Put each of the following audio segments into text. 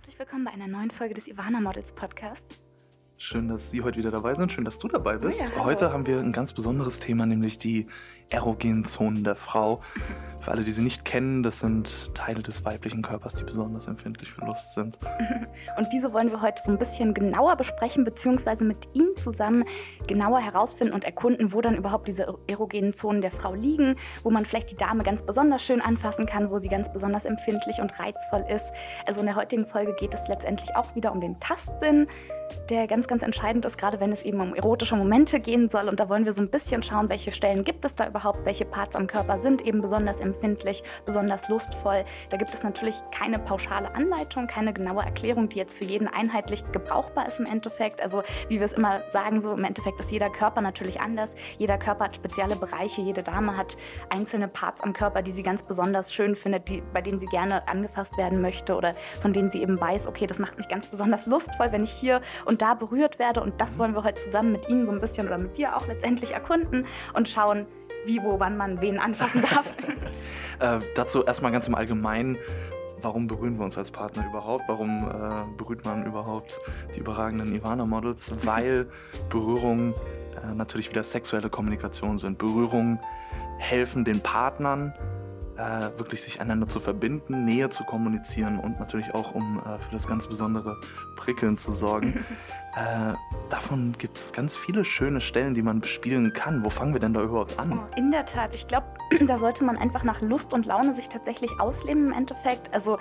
Herzlich willkommen bei einer neuen Folge des Ivana Models Podcasts. Schön, dass Sie heute wieder dabei sind. Schön, dass du dabei bist. Oh ja, heute haben wir ein ganz besonderes Thema, nämlich die erogenen Zonen der Frau. Für alle, die sie nicht kennen, das sind Teile des weiblichen Körpers, die besonders empfindlich für Lust sind. Und diese wollen wir heute so ein bisschen genauer besprechen, beziehungsweise mit Ihnen zusammen genauer herausfinden und erkunden, wo dann überhaupt diese erogenen Zonen der Frau liegen, wo man vielleicht die Dame ganz besonders schön anfassen kann, wo sie ganz besonders empfindlich und reizvoll ist. Also in der heutigen Folge geht es letztendlich auch wieder um den Tastsinn, der ganz, ganz entscheidend ist, gerade wenn es eben um erotische Momente gehen soll. Und da wollen wir so ein bisschen schauen, welche Stellen gibt es da überhaupt, welche Parts am Körper sind eben besonders empfindlich, besonders lustvoll. Da gibt es natürlich keine pauschale Anleitung, keine genaue Erklärung, die jetzt für jeden einheitlich gebrauchbar ist im Endeffekt. Also wie wir es immer sagen, so im Endeffekt ist jeder Körper natürlich anders. Jeder Körper hat spezielle Bereiche, jede Dame hat einzelne Parts am Körper, die sie ganz besonders schön findet, die, bei denen sie gerne angefasst werden möchte oder von denen sie eben weiß, okay, das macht mich ganz besonders lustvoll, wenn ich hier und da berührt werde. Und das wollen wir heute zusammen mit Ihnen so ein bisschen oder mit dir auch letztendlich erkunden und schauen, wie, wo, wann man wen anfassen darf. äh, dazu erstmal ganz im Allgemeinen. Warum berühren wir uns als Partner überhaupt? Warum äh, berührt man überhaupt die überragenden Ivana-Models? Weil Berührungen äh, natürlich wieder sexuelle Kommunikation sind. Berührungen helfen den Partnern, äh, wirklich sich einander zu verbinden, Nähe zu kommunizieren und natürlich auch um äh, für das ganz besondere Prickeln zu sorgen. äh, davon gibt es ganz viele schöne Stellen, die man bespielen kann. Wo fangen wir denn da überhaupt an? Oh, in der Tat, ich glaube, da sollte man einfach nach Lust und Laune sich tatsächlich ausleben im Endeffekt. Also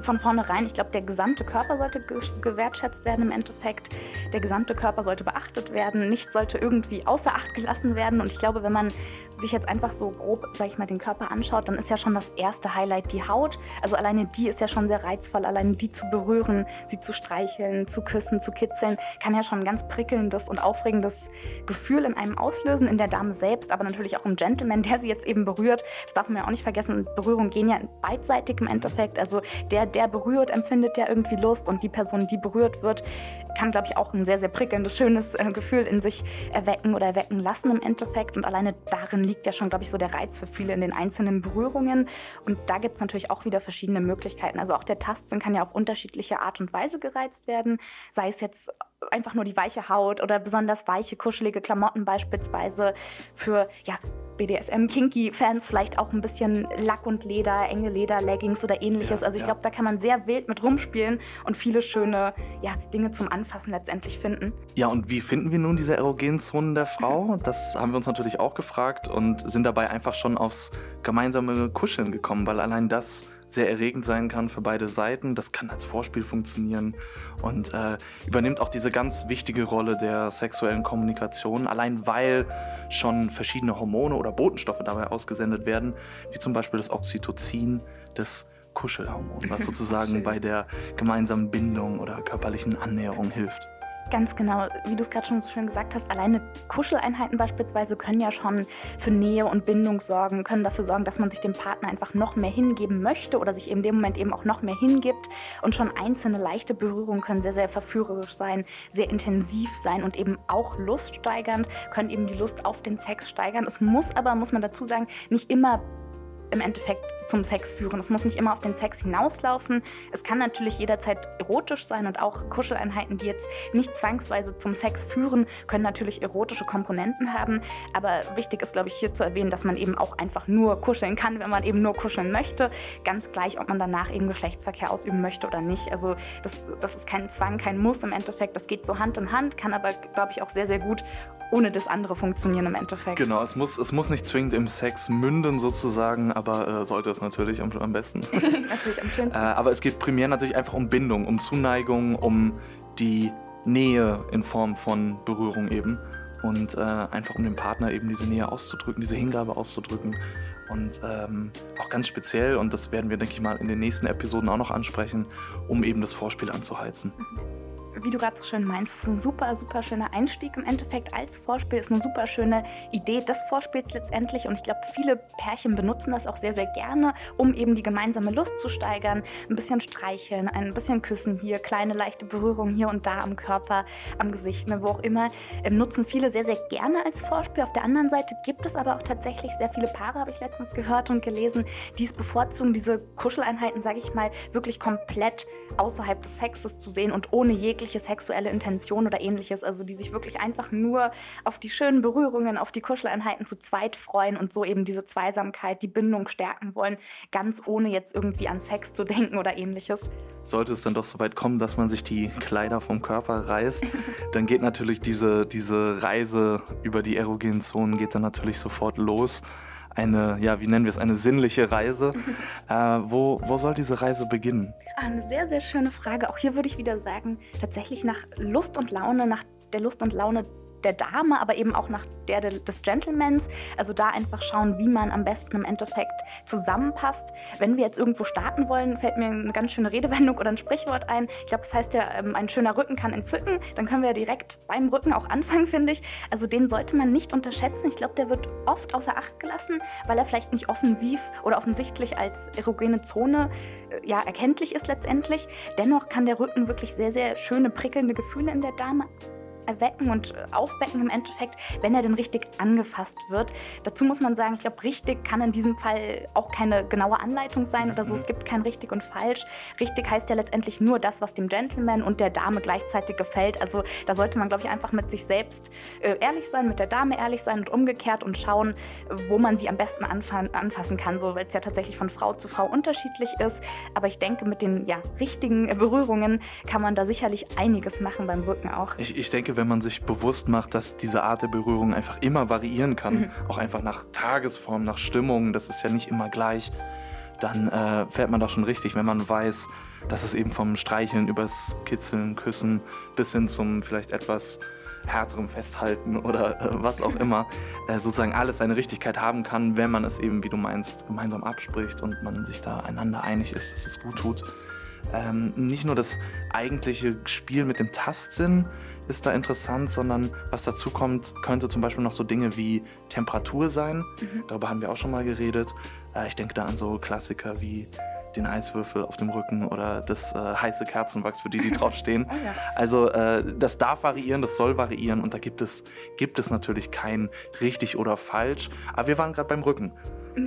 von vornherein, ich glaube, der gesamte Körper sollte ge gewertschätzt werden im Endeffekt. Der gesamte Körper sollte beachtet werden. Nichts sollte irgendwie außer Acht gelassen werden. Und ich glaube, wenn man sich jetzt einfach so grob, sag ich mal, den Körper anschaut, dann ist ja schon das erste Highlight die Haut. Also alleine die ist ja schon sehr reizvoll. Alleine die zu berühren, sie zu streicheln, zu küssen, zu kitzeln, kann ja schon ein ganz prickelndes und aufregendes Gefühl in einem auslösen, in der Dame selbst, aber natürlich auch im Gentleman, der sie jetzt eben berührt. Das darf man ja auch nicht vergessen. Berührungen gehen ja beidseitig im Endeffekt. Also der, der berührt, empfindet ja irgendwie Lust und die Person, die berührt wird, kann, glaube ich, auch ein sehr, sehr prickelndes, schönes äh, Gefühl in sich erwecken oder erwecken lassen im Endeffekt. Und alleine darin liegt ja schon, glaube ich, so der Reiz für viele in den einzelnen Berührungen. Und da gibt es natürlich auch wieder verschiedene Möglichkeiten. Also auch der Tastsinn kann ja auf unterschiedliche Art und Weise gereizt werden. Sei es jetzt einfach nur die weiche Haut oder besonders weiche, kuschelige Klamotten beispielsweise für ja, BDSM-Kinky-Fans vielleicht auch ein bisschen Lack und Leder, enge Leder-Leggings oder ähnliches. Ja, also ich ja. glaube, da kann man sehr wild mit rumspielen und viele schöne ja, Dinge zum Anfassen letztendlich finden. Ja, und wie finden wir nun diese erogenen Zonen der Frau? Das haben wir uns natürlich auch gefragt und sind dabei einfach schon aufs gemeinsame Kuscheln gekommen, weil allein das sehr erregend sein kann für beide Seiten. Das kann als Vorspiel funktionieren und äh, übernimmt auch diese ganz wichtige Rolle der sexuellen Kommunikation, allein weil schon verschiedene Hormone oder Botenstoffe dabei ausgesendet werden, wie zum Beispiel das Oxytocin, das Kuschelhormon, was sozusagen bei der gemeinsamen Bindung oder körperlichen Annäherung hilft. Ganz genau, wie du es gerade schon so schön gesagt hast, alleine Kuscheleinheiten beispielsweise können ja schon für Nähe und Bindung sorgen, können dafür sorgen, dass man sich dem Partner einfach noch mehr hingeben möchte oder sich in dem Moment eben auch noch mehr hingibt. Und schon einzelne leichte Berührungen können sehr, sehr verführerisch sein, sehr intensiv sein und eben auch luststeigernd, können eben die Lust auf den Sex steigern. Es muss aber, muss man dazu sagen, nicht immer im Endeffekt zum Sex führen. Es muss nicht immer auf den Sex hinauslaufen. Es kann natürlich jederzeit erotisch sein und auch Kuscheleinheiten, die jetzt nicht zwangsweise zum Sex führen, können natürlich erotische Komponenten haben. Aber wichtig ist, glaube ich, hier zu erwähnen, dass man eben auch einfach nur kuscheln kann, wenn man eben nur kuscheln möchte. Ganz gleich, ob man danach eben Geschlechtsverkehr ausüben möchte oder nicht. Also das, das ist kein Zwang, kein Muss im Endeffekt. Das geht so Hand in Hand, kann aber, glaube ich, auch sehr, sehr gut ohne das andere funktionieren im Endeffekt. Genau, es muss, es muss nicht zwingend im Sex münden sozusagen, aber äh, sollte es natürlich am, am besten. natürlich am äh, schönsten. aber es geht primär natürlich einfach um Bindung, um Zuneigung, um die Nähe in Form von Berührung eben. Und äh, einfach um dem Partner eben diese Nähe auszudrücken, diese Hingabe auszudrücken. Und ähm, auch ganz speziell, und das werden wir, denke ich mal, in den nächsten Episoden auch noch ansprechen, um eben das Vorspiel anzuheizen. Wie du gerade so schön meinst, ist ein super, super schöner Einstieg im Endeffekt als Vorspiel, ist eine super schöne Idee des Vorspiels letztendlich. Und ich glaube, viele Pärchen benutzen das auch sehr, sehr gerne, um eben die gemeinsame Lust zu steigern. Ein bisschen streicheln, ein bisschen küssen hier, kleine leichte Berührungen hier und da am Körper, am Gesicht, ne, wo auch immer. Ähm, nutzen viele sehr, sehr gerne als Vorspiel. Auf der anderen Seite gibt es aber auch tatsächlich sehr viele Paare, habe ich letztens gehört und gelesen, die es bevorzugen, diese Kuscheleinheiten, sage ich mal, wirklich komplett außerhalb des Sexes zu sehen und ohne jegliche sexuelle Intention oder ähnliches. Also die sich wirklich einfach nur auf die schönen Berührungen, auf die Kuscheleinheiten zu zweit freuen und so eben diese Zweisamkeit, die Bindung stärken wollen, ganz ohne jetzt irgendwie an Sex zu denken oder ähnliches. Sollte es dann doch so weit kommen, dass man sich die Kleider vom Körper reißt, dann geht natürlich diese, diese Reise über die erogenen Zonen geht dann natürlich sofort los eine, ja, wie nennen wir es, eine sinnliche Reise. äh, wo, wo soll diese Reise beginnen? Eine sehr, sehr schöne Frage. Auch hier würde ich wieder sagen, tatsächlich nach Lust und Laune, nach der Lust und Laune der Dame, aber eben auch nach der des Gentlemans. Also da einfach schauen, wie man am besten im Endeffekt zusammenpasst. Wenn wir jetzt irgendwo starten wollen, fällt mir eine ganz schöne Redewendung oder ein Sprichwort ein. Ich glaube, das heißt ja, ähm, ein schöner Rücken kann entzücken. Dann können wir ja direkt beim Rücken auch anfangen, finde ich. Also den sollte man nicht unterschätzen. Ich glaube, der wird oft außer Acht gelassen, weil er vielleicht nicht offensiv oder offensichtlich als erogene Zone äh, ja, erkenntlich ist letztendlich. Dennoch kann der Rücken wirklich sehr, sehr schöne, prickelnde Gefühle in der Dame erwecken und äh, aufwecken im Endeffekt, wenn er denn richtig angefasst wird. Dazu muss man sagen, ich glaube, richtig kann in diesem Fall auch keine genaue Anleitung sein oder so. Es gibt kein richtig und falsch. Richtig heißt ja letztendlich nur das, was dem Gentleman und der Dame gleichzeitig gefällt. Also da sollte man, glaube ich, einfach mit sich selbst äh, ehrlich sein, mit der Dame ehrlich sein und umgekehrt und schauen, wo man sie am besten anfassen kann, so weil es ja tatsächlich von Frau zu Frau unterschiedlich ist. Aber ich denke, mit den ja, richtigen Berührungen kann man da sicherlich einiges machen beim Rücken auch. Ich, ich denke, wenn man sich bewusst macht, dass diese Art der Berührung einfach immer variieren kann, mhm. auch einfach nach Tagesform, nach Stimmung, das ist ja nicht immer gleich, dann äh, fährt man da schon richtig, wenn man weiß, dass es eben vom Streicheln übers Kitzeln, Küssen bis hin zum vielleicht etwas härterem Festhalten oder äh, was auch immer, äh, sozusagen alles seine Richtigkeit haben kann, wenn man es eben, wie du meinst, gemeinsam abspricht und man sich da einander einig ist, dass es gut tut. Ähm, nicht nur das eigentliche Spiel mit dem Tastsinn, ist da interessant, sondern was dazu kommt, könnte zum Beispiel noch so Dinge wie Temperatur sein. Mhm. Darüber haben wir auch schon mal geredet. Äh, ich denke da an so Klassiker wie den Eiswürfel auf dem Rücken oder das äh, heiße Kerzenwachs, für die, die draufstehen. oh ja. Also äh, das darf variieren, das soll variieren und da gibt es, gibt es natürlich kein richtig oder falsch. Aber wir waren gerade beim Rücken.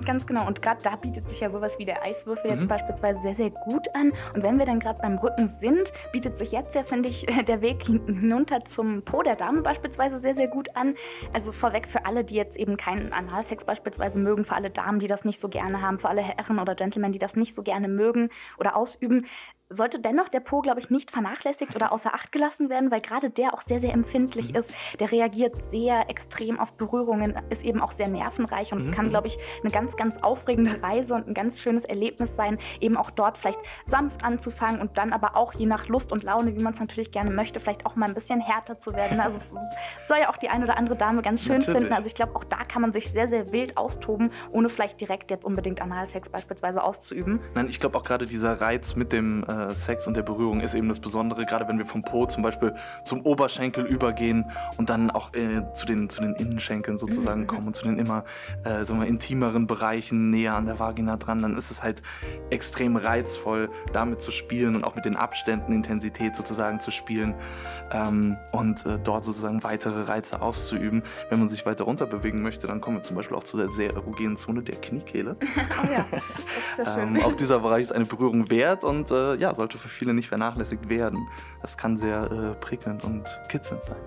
Ganz genau. Und gerade da bietet sich ja sowas wie der Eiswürfel mhm. jetzt beispielsweise sehr, sehr gut an. Und wenn wir dann gerade beim Rücken sind, bietet sich jetzt ja, finde ich, der Weg hinunter zum Po der Dame beispielsweise sehr, sehr gut an. Also vorweg für alle, die jetzt eben keinen Analsex beispielsweise mögen, für alle Damen, die das nicht so gerne haben, für alle Herren oder Gentlemen, die das nicht so gerne mögen oder ausüben sollte dennoch der Po, glaube ich, nicht vernachlässigt oder außer Acht gelassen werden, weil gerade der auch sehr, sehr empfindlich mhm. ist. Der reagiert sehr extrem auf Berührungen, ist eben auch sehr nervenreich und es mhm. kann, glaube ich, eine ganz, ganz aufregende Reise und ein ganz schönes Erlebnis sein, eben auch dort vielleicht sanft anzufangen und dann aber auch je nach Lust und Laune, wie man es natürlich gerne möchte, vielleicht auch mal ein bisschen härter zu werden. Also es soll ja auch die eine oder andere Dame ganz schön natürlich. finden. Also ich glaube, auch da kann man sich sehr, sehr wild austoben, ohne vielleicht direkt jetzt unbedingt Analsex beispielsweise auszuüben. Nein, ich glaube auch gerade dieser Reiz mit dem äh, Sex und der Berührung ist eben das Besondere, gerade wenn wir vom Po zum Beispiel zum Oberschenkel übergehen und dann auch äh, zu, den, zu den Innenschenkeln sozusagen mhm. kommen und zu den immer äh, sagen wir, intimeren Bereichen näher an der Vagina dran, dann ist es halt extrem reizvoll, damit zu spielen und auch mit den Abständen Intensität sozusagen zu spielen ähm, und äh, dort sozusagen weitere Reize auszuüben. Wenn man sich weiter runter bewegen möchte, dann kommen wir zum Beispiel auch zu der sehr erogenen Zone der Kniekehle. oh ja, das ist ja schön. ähm, auch dieser Bereich ist eine Berührung wert und äh, ja, sollte für viele nicht vernachlässigt werden. Das kann sehr äh, prägnant und kitzelnd sein.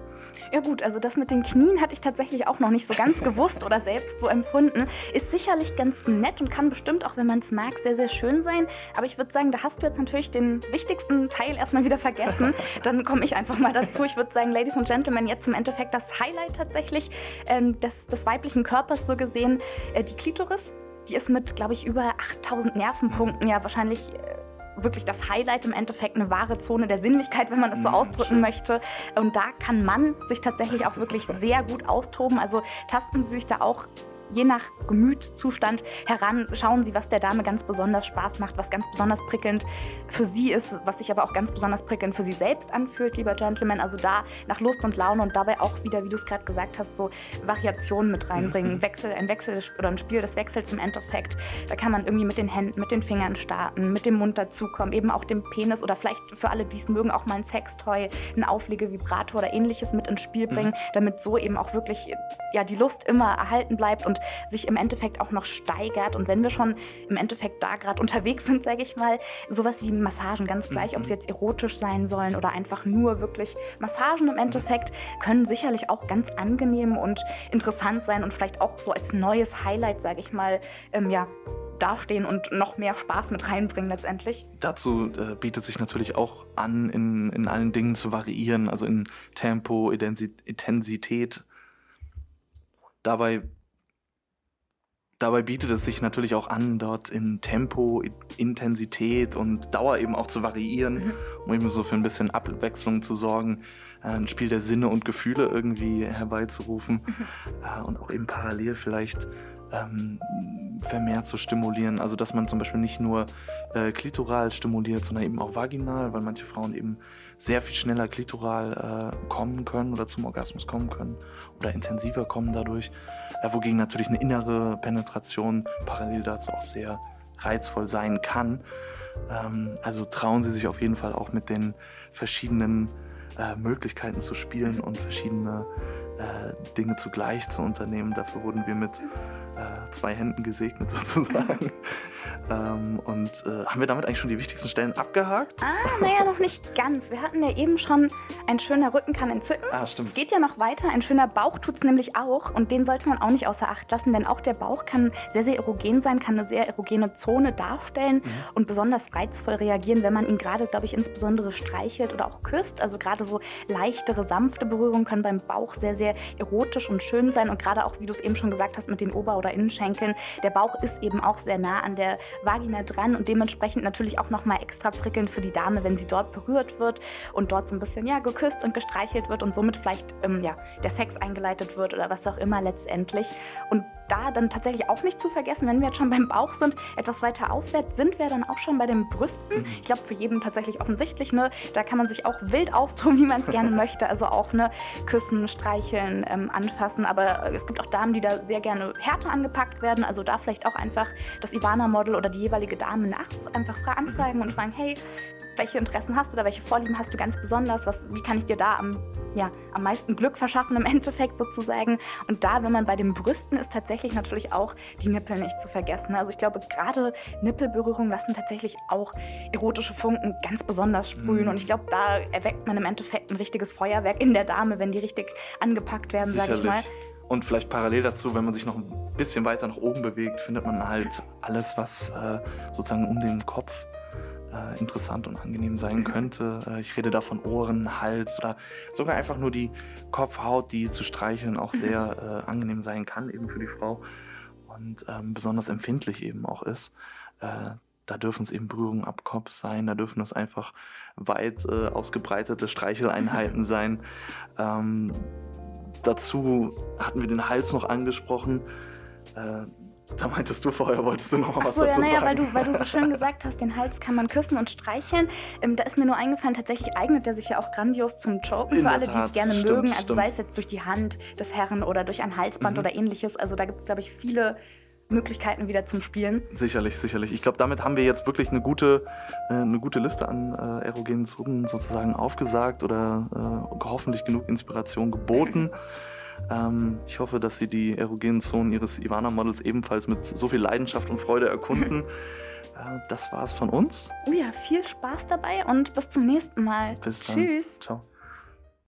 Ja gut, also das mit den Knien hatte ich tatsächlich auch noch nicht so ganz gewusst oder selbst so empfunden. Ist sicherlich ganz nett und kann bestimmt auch, wenn man es mag, sehr, sehr schön sein. Aber ich würde sagen, da hast du jetzt natürlich den wichtigsten Teil erstmal wieder vergessen. Dann komme ich einfach mal dazu. Ich würde sagen, Ladies und Gentlemen, jetzt im Endeffekt das Highlight tatsächlich ähm, des, des weiblichen Körpers so gesehen, äh, die Klitoris. Die ist mit, glaube ich, über 8000 Nervenpunkten ja wahrscheinlich... Äh, wirklich das Highlight im Endeffekt, eine wahre Zone der Sinnlichkeit, wenn man es so mhm, ausdrücken möchte. Und da kann man sich tatsächlich auch wirklich sehr gut austoben. Also tasten Sie sich da auch je nach Gemütszustand heran, schauen sie, was der Dame ganz besonders Spaß macht, was ganz besonders prickelnd für sie ist, was sich aber auch ganz besonders prickelnd für sie selbst anfühlt, lieber Gentleman. Also da nach Lust und Laune und dabei auch wieder, wie du es gerade gesagt hast, so Variationen mit reinbringen. Mhm. Wechsel, ein Wechsel oder ein Spiel des Wechsels im Endeffekt. Da kann man irgendwie mit den Händen, mit den Fingern starten, mit dem Mund dazukommen, eben auch dem Penis oder vielleicht für alle, die es mögen, auch mal ein Sextoy, ein Auflegevibrator oder ähnliches mit ins Spiel bringen, mhm. damit so eben auch wirklich ja, die Lust immer erhalten bleibt und sich im Endeffekt auch noch steigert. Und wenn wir schon im Endeffekt da gerade unterwegs sind, sage ich mal, sowas wie Massagen, ganz gleich, mhm. ob sie jetzt erotisch sein sollen oder einfach nur wirklich Massagen im Endeffekt, können sicherlich auch ganz angenehm und interessant sein und vielleicht auch so als neues Highlight, sage ich mal, ähm, ja, dastehen und noch mehr Spaß mit reinbringen letztendlich. Dazu äh, bietet sich natürlich auch an, in, in allen Dingen zu variieren, also in Tempo, Intensität. Dabei, dabei bietet es sich natürlich auch an, dort in Tempo, Intensität und Dauer eben auch zu variieren, mhm. um eben so für ein bisschen Abwechslung zu sorgen, äh, ein Spiel der Sinne und Gefühle irgendwie herbeizurufen mhm. äh, und auch eben parallel vielleicht ähm, vermehrt zu stimulieren. Also dass man zum Beispiel nicht nur äh, klitoral stimuliert, sondern eben auch vaginal, weil manche Frauen eben sehr viel schneller klitoral äh, kommen können oder zum Orgasmus kommen können oder intensiver kommen dadurch. Äh, wogegen natürlich eine innere Penetration parallel dazu auch sehr reizvoll sein kann. Ähm, also trauen Sie sich auf jeden Fall auch mit den verschiedenen äh, Möglichkeiten zu spielen und verschiedene äh, Dinge zugleich zu unternehmen. Dafür wurden wir mit äh, zwei Händen gesegnet sozusagen. ähm, und äh, haben wir damit eigentlich schon die wichtigsten Stellen abgehakt? Ah, naja, noch nicht ganz. Wir hatten ja eben schon, ein schöner Rücken kann entzücken. Ah, stimmt. Es geht ja noch weiter. Ein schöner Bauch tut es nämlich auch. Und den sollte man auch nicht außer Acht lassen, denn auch der Bauch kann sehr, sehr erogen sein, kann eine sehr erogene Zone darstellen mhm. und besonders reizvoll reagieren, wenn man ihn gerade, glaube ich, insbesondere streichelt oder auch küsst. Also gerade so leichtere, sanfte Berührungen können beim Bauch sehr, sehr erotisch und schön sein. Und gerade auch, wie du es eben schon gesagt hast, mit den Ober- oder Innenschenkeln. Der Bauch ist eben auch sehr nah an der Vagina dran und dementsprechend natürlich auch nochmal extra prickelnd für die Dame, wenn sie dort berührt wird und dort so ein bisschen ja, geküsst und gestreichelt wird und somit vielleicht ähm, ja, der Sex eingeleitet wird oder was auch immer letztendlich. Und da dann tatsächlich auch nicht zu vergessen, wenn wir jetzt schon beim Bauch sind, etwas weiter aufwärts sind wir dann auch schon bei den Brüsten. Mhm. Ich glaube, für jeden tatsächlich offensichtlich, ne? Da kann man sich auch wild austoben, wie man es gerne möchte. Also auch ne, küssen, streicheln, ähm, anfassen. Aber es gibt auch Damen, die da sehr gerne härter angepackt werden. Also da vielleicht auch einfach das Ivana-Model oder die jeweilige Dame nach einfach anfragen und fragen, hey, welche Interessen hast du oder welche Vorlieben hast du ganz besonders? Was, wie kann ich dir da am, ja, am meisten Glück verschaffen im Endeffekt sozusagen? Und da, wenn man bei den Brüsten ist, tatsächlich natürlich auch die Nippel nicht zu vergessen. Also ich glaube, gerade Nippelberührungen lassen tatsächlich auch erotische Funken ganz besonders sprühen. Mhm. Und ich glaube, da erweckt man im Endeffekt ein richtiges Feuerwerk in der Dame, wenn die richtig angepackt werden, sage ich mal. Und vielleicht parallel dazu, wenn man sich noch ein bisschen weiter nach oben bewegt, findet man halt alles, was äh, sozusagen um den Kopf äh, interessant und angenehm sein könnte. Äh, ich rede da von Ohren, Hals oder sogar einfach nur die Kopfhaut, die zu streicheln auch sehr äh, angenehm sein kann, eben für die Frau und ähm, besonders empfindlich eben auch ist. Äh, da dürfen es eben Berührungen ab Kopf sein, da dürfen es einfach weit ausgebreitete Streicheleinheiten sein. Ähm, dazu hatten wir den Hals noch angesprochen. Da meintest du vorher, wolltest du noch mal was so, dazu ja, naja, sagen? Weil du, weil du so schön gesagt hast, den Hals kann man küssen und streicheln. Ähm, da ist mir nur eingefallen, tatsächlich eignet der sich ja auch grandios zum Choken für alle, die es gerne stimmt, mögen. Also stimmt. sei es jetzt durch die Hand des Herren oder durch ein Halsband mhm. oder ähnliches. Also da gibt es, glaube ich, viele Möglichkeiten wieder zum Spielen. Sicherlich, sicherlich. Ich glaube, damit haben wir jetzt wirklich eine gute, äh, eine gute Liste an äh, erogenen Zonen sozusagen aufgesagt oder äh, hoffentlich genug Inspiration geboten. Ähm, ich hoffe, dass Sie die erogenen Zonen Ihres Ivana-Models ebenfalls mit so viel Leidenschaft und Freude erkunden. äh, das war's von uns. Oh ja, viel Spaß dabei und bis zum nächsten Mal. Bis dann. Tschüss. Ciao.